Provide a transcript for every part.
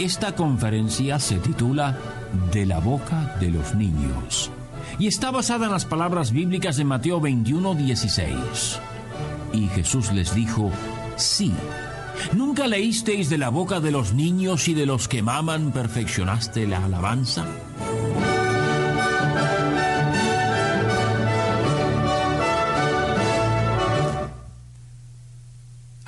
Esta conferencia se titula De la boca de los niños y está basada en las palabras bíblicas de Mateo 21, 16. Y Jesús les dijo, sí. ¿Nunca leísteis de la boca de los niños y de los que maman perfeccionaste la alabanza?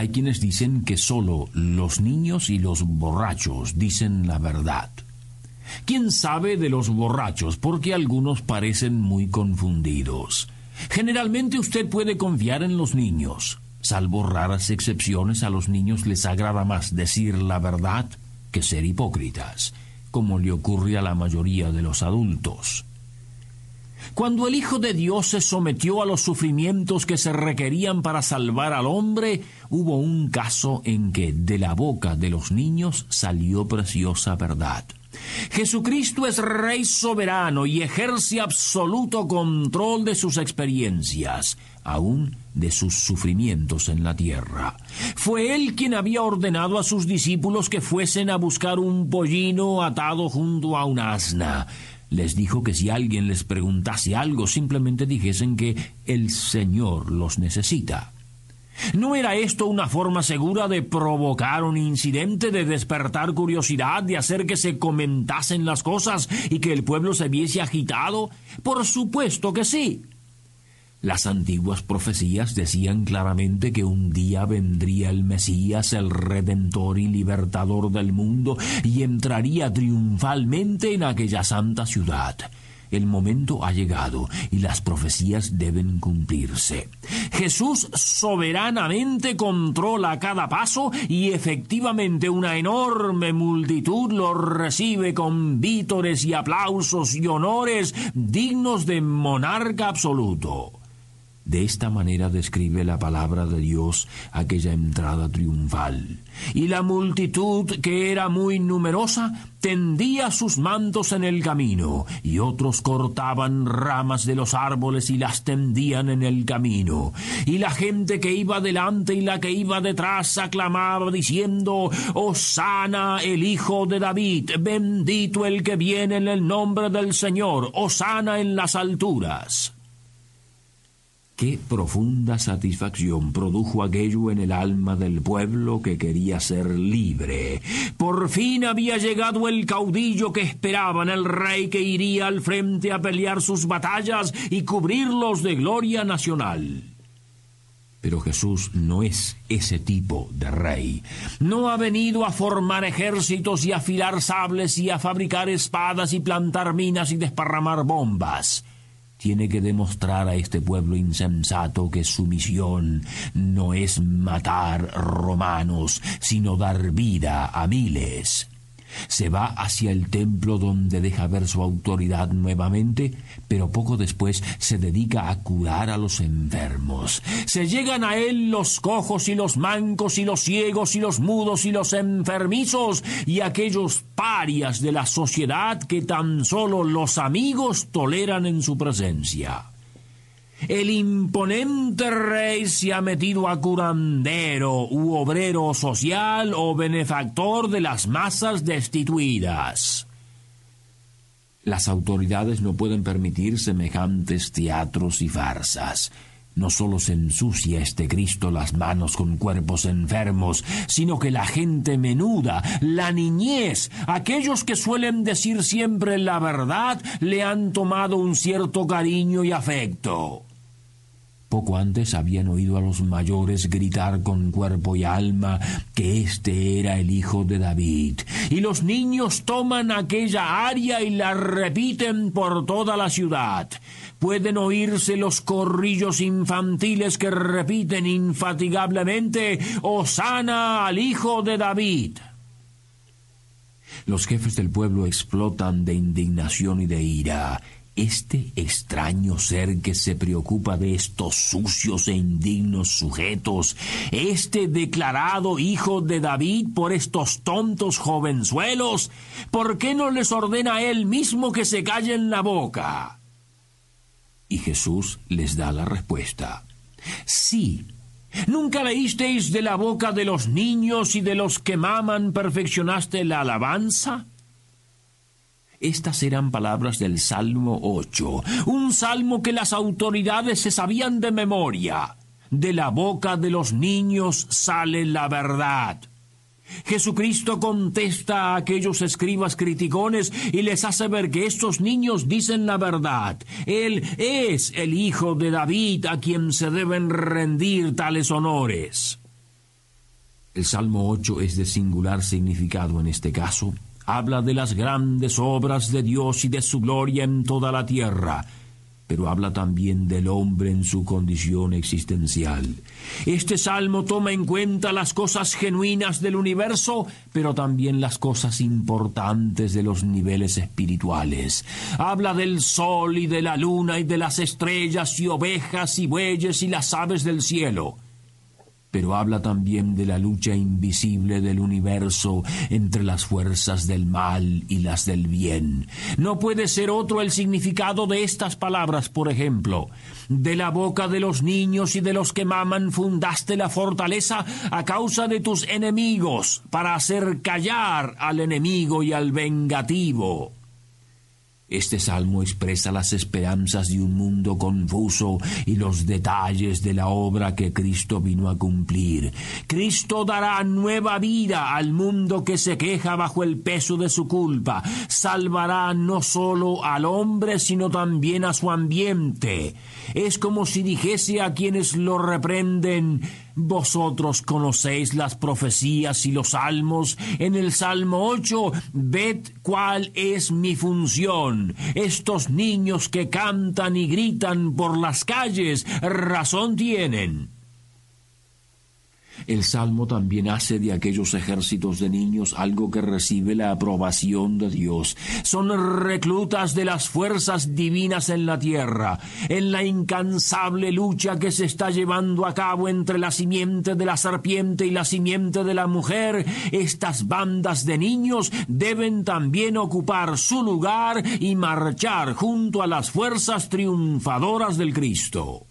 Hay quienes dicen que solo los niños y los borrachos dicen la verdad. ¿Quién sabe de los borrachos? Porque algunos parecen muy confundidos. Generalmente usted puede confiar en los niños. Salvo raras excepciones, a los niños les agrada más decir la verdad que ser hipócritas, como le ocurre a la mayoría de los adultos. Cuando el Hijo de Dios se sometió a los sufrimientos que se requerían para salvar al hombre, hubo un caso en que de la boca de los niños salió preciosa verdad. Jesucristo es Rey soberano y ejerce absoluto control de sus experiencias, aún de sus sufrimientos en la tierra. Fue él quien había ordenado a sus discípulos que fuesen a buscar un pollino atado junto a un asna les dijo que si alguien les preguntase algo, simplemente dijesen que el Señor los necesita. ¿No era esto una forma segura de provocar un incidente, de despertar curiosidad, de hacer que se comentasen las cosas y que el pueblo se viese agitado? Por supuesto que sí. Las antiguas profecías decían claramente que un día vendría el Mesías, el Redentor y Libertador del mundo, y entraría triunfalmente en aquella santa ciudad. El momento ha llegado y las profecías deben cumplirse. Jesús soberanamente controla cada paso y efectivamente una enorme multitud lo recibe con vítores y aplausos y honores dignos de monarca absoluto. De esta manera describe la palabra de Dios aquella entrada triunfal. Y la multitud, que era muy numerosa, tendía sus mantos en el camino, y otros cortaban ramas de los árboles y las tendían en el camino. Y la gente que iba delante y la que iba detrás aclamaba diciendo, Osana el Hijo de David, bendito el que viene en el nombre del Señor, Osana en las alturas. Qué profunda satisfacción produjo aquello en el alma del pueblo que quería ser libre. Por fin había llegado el caudillo que esperaban, el rey que iría al frente a pelear sus batallas y cubrirlos de gloria nacional. Pero Jesús no es ese tipo de rey. No ha venido a formar ejércitos y afilar sables y a fabricar espadas y plantar minas y desparramar bombas tiene que demostrar a este pueblo insensato que su misión no es matar romanos, sino dar vida a miles. Se va hacia el templo donde deja ver su autoridad nuevamente, pero poco después se dedica a curar a los enfermos. Se llegan a él los cojos y los mancos y los ciegos y los mudos y los enfermizos y aquellos parias de la sociedad que tan solo los amigos toleran en su presencia. El imponente rey se ha metido a curandero u obrero social o benefactor de las masas destituidas. Las autoridades no pueden permitir semejantes teatros y farsas. No solo se ensucia este Cristo las manos con cuerpos enfermos, sino que la gente menuda, la niñez, aquellos que suelen decir siempre la verdad, le han tomado un cierto cariño y afecto. Poco antes habían oído a los mayores gritar con cuerpo y alma que este era el hijo de David. Y los niños toman aquella aria y la repiten por toda la ciudad. Pueden oírse los corrillos infantiles que repiten infatigablemente Osana al hijo de David. Los jefes del pueblo explotan de indignación y de ira. Este extraño ser que se preocupa de estos sucios e indignos sujetos, este declarado hijo de David por estos tontos jovenzuelos, ¿por qué no les ordena él mismo que se callen la boca? Y Jesús les da la respuesta. Sí, ¿Nunca leísteis de la boca de los niños y de los que maman perfeccionaste la alabanza? Estas eran palabras del Salmo 8, un salmo que las autoridades se sabían de memoria. De la boca de los niños sale la verdad. Jesucristo contesta a aquellos escribas criticones y les hace ver que estos niños dicen la verdad. Él es el hijo de David a quien se deben rendir tales honores. El Salmo 8 es de singular significado en este caso habla de las grandes obras de Dios y de su gloria en toda la tierra, pero habla también del hombre en su condición existencial. Este salmo toma en cuenta las cosas genuinas del universo, pero también las cosas importantes de los niveles espirituales. Habla del sol y de la luna y de las estrellas y ovejas y bueyes y las aves del cielo pero habla también de la lucha invisible del universo entre las fuerzas del mal y las del bien. No puede ser otro el significado de estas palabras, por ejemplo. De la boca de los niños y de los que maman fundaste la fortaleza a causa de tus enemigos, para hacer callar al enemigo y al vengativo. Este salmo expresa las esperanzas de un mundo confuso y los detalles de la obra que Cristo vino a cumplir. Cristo dará nueva vida al mundo que se queja bajo el peso de su culpa. Salvará no solo al hombre, sino también a su ambiente. Es como si dijese a quienes lo reprenden, vosotros conocéis las profecías y los salmos. En el Salmo 8, ved cuál es mi función. Estos niños que cantan y gritan por las calles, razón tienen. El Salmo también hace de aquellos ejércitos de niños algo que recibe la aprobación de Dios. Son reclutas de las fuerzas divinas en la tierra, en la incansable lucha que se está llevando a cabo entre la simiente de la serpiente y la simiente de la mujer. Estas bandas de niños deben también ocupar su lugar y marchar junto a las fuerzas triunfadoras del Cristo.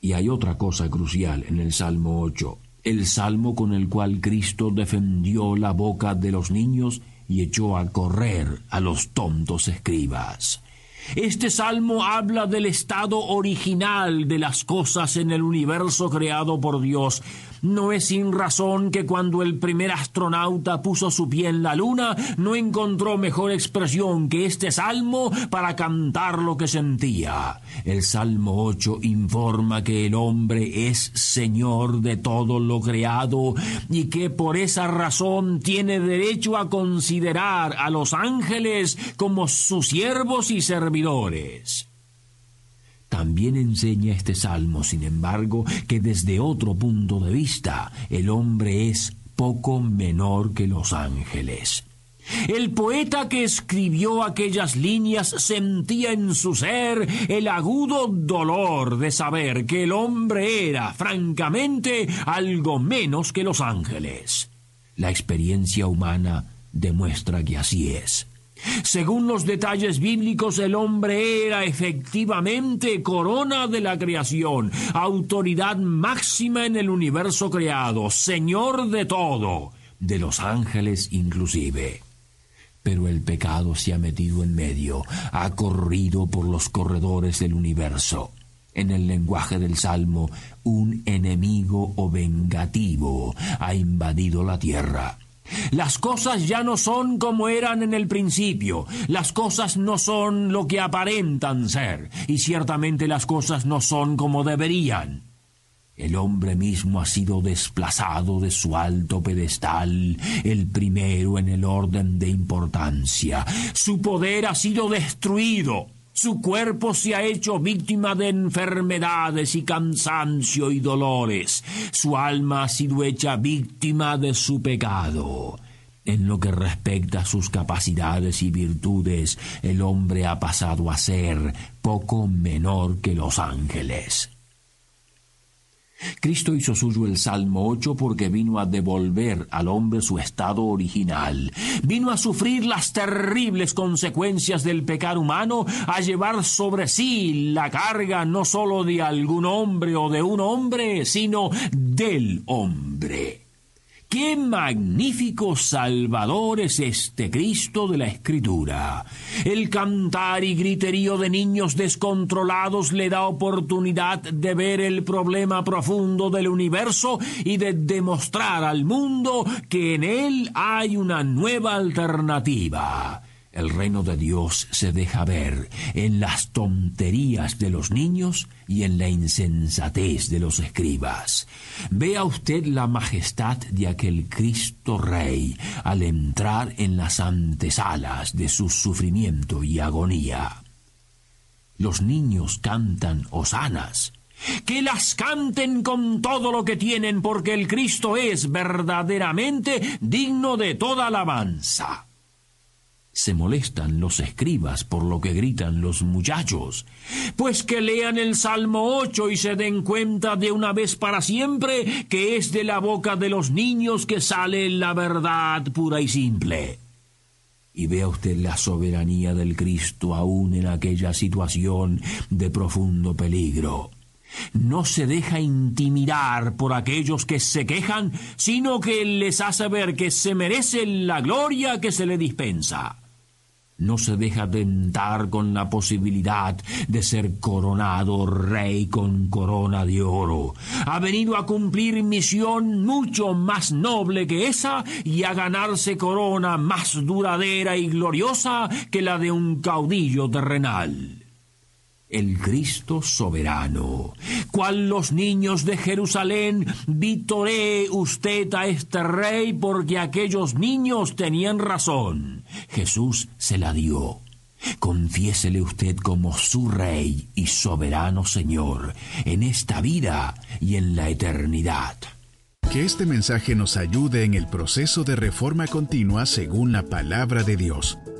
Y hay otra cosa crucial en el Salmo 8, el salmo con el cual Cristo defendió la boca de los niños y echó a correr a los tontos escribas. Este salmo habla del estado original de las cosas en el universo creado por Dios, no es sin razón que cuando el primer astronauta puso su pie en la luna, no encontró mejor expresión que este salmo para cantar lo que sentía. El Salmo 8 informa que el hombre es señor de todo lo creado y que por esa razón tiene derecho a considerar a los ángeles como sus siervos y servidores. También enseña este salmo, sin embargo, que desde otro punto de vista el hombre es poco menor que los ángeles. El poeta que escribió aquellas líneas sentía en su ser el agudo dolor de saber que el hombre era, francamente, algo menos que los ángeles. La experiencia humana demuestra que así es. Según los detalles bíblicos, el hombre era efectivamente corona de la creación, autoridad máxima en el universo creado, señor de todo, de los ángeles inclusive. Pero el pecado se ha metido en medio, ha corrido por los corredores del universo. En el lenguaje del Salmo, un enemigo o vengativo ha invadido la tierra. Las cosas ya no son como eran en el principio, las cosas no son lo que aparentan ser, y ciertamente las cosas no son como deberían. El hombre mismo ha sido desplazado de su alto pedestal, el primero en el orden de importancia. Su poder ha sido destruido. Su cuerpo se ha hecho víctima de enfermedades y cansancio y dolores. Su alma ha sido hecha víctima de su pecado. En lo que respecta a sus capacidades y virtudes, el hombre ha pasado a ser poco menor que los ángeles. Cristo hizo suyo el Salmo 8 porque vino a devolver al hombre su estado original. Vino a sufrir las terribles consecuencias del pecado humano, a llevar sobre sí la carga no sólo de algún hombre o de un hombre, sino del hombre. Qué magnífico Salvador es este Cristo de la Escritura. El cantar y griterío de niños descontrolados le da oportunidad de ver el problema profundo del universo y de demostrar al mundo que en él hay una nueva alternativa. El reino de Dios se deja ver en las tonterías de los niños y en la insensatez de los escribas. Vea usted la majestad de aquel Cristo Rey al entrar en las antesalas de su sufrimiento y agonía. Los niños cantan hosanas. Que las canten con todo lo que tienen porque el Cristo es verdaderamente digno de toda alabanza. Se molestan los escribas por lo que gritan los muchachos. Pues que lean el Salmo 8 y se den cuenta de una vez para siempre que es de la boca de los niños que sale la verdad pura y simple. Y vea usted la soberanía del Cristo aún en aquella situación de profundo peligro no se deja intimidar por aquellos que se quejan, sino que les hace ver que se merece la gloria que se le dispensa no se deja tentar con la posibilidad de ser coronado rey con corona de oro. Ha venido a cumplir misión mucho más noble que esa y a ganarse corona más duradera y gloriosa que la de un caudillo terrenal el Cristo soberano. Cual los niños de Jerusalén, vitoree usted a este rey porque aquellos niños tenían razón. Jesús se la dio. Confiésele usted como su rey y soberano Señor en esta vida y en la eternidad. Que este mensaje nos ayude en el proceso de reforma continua según la palabra de Dios.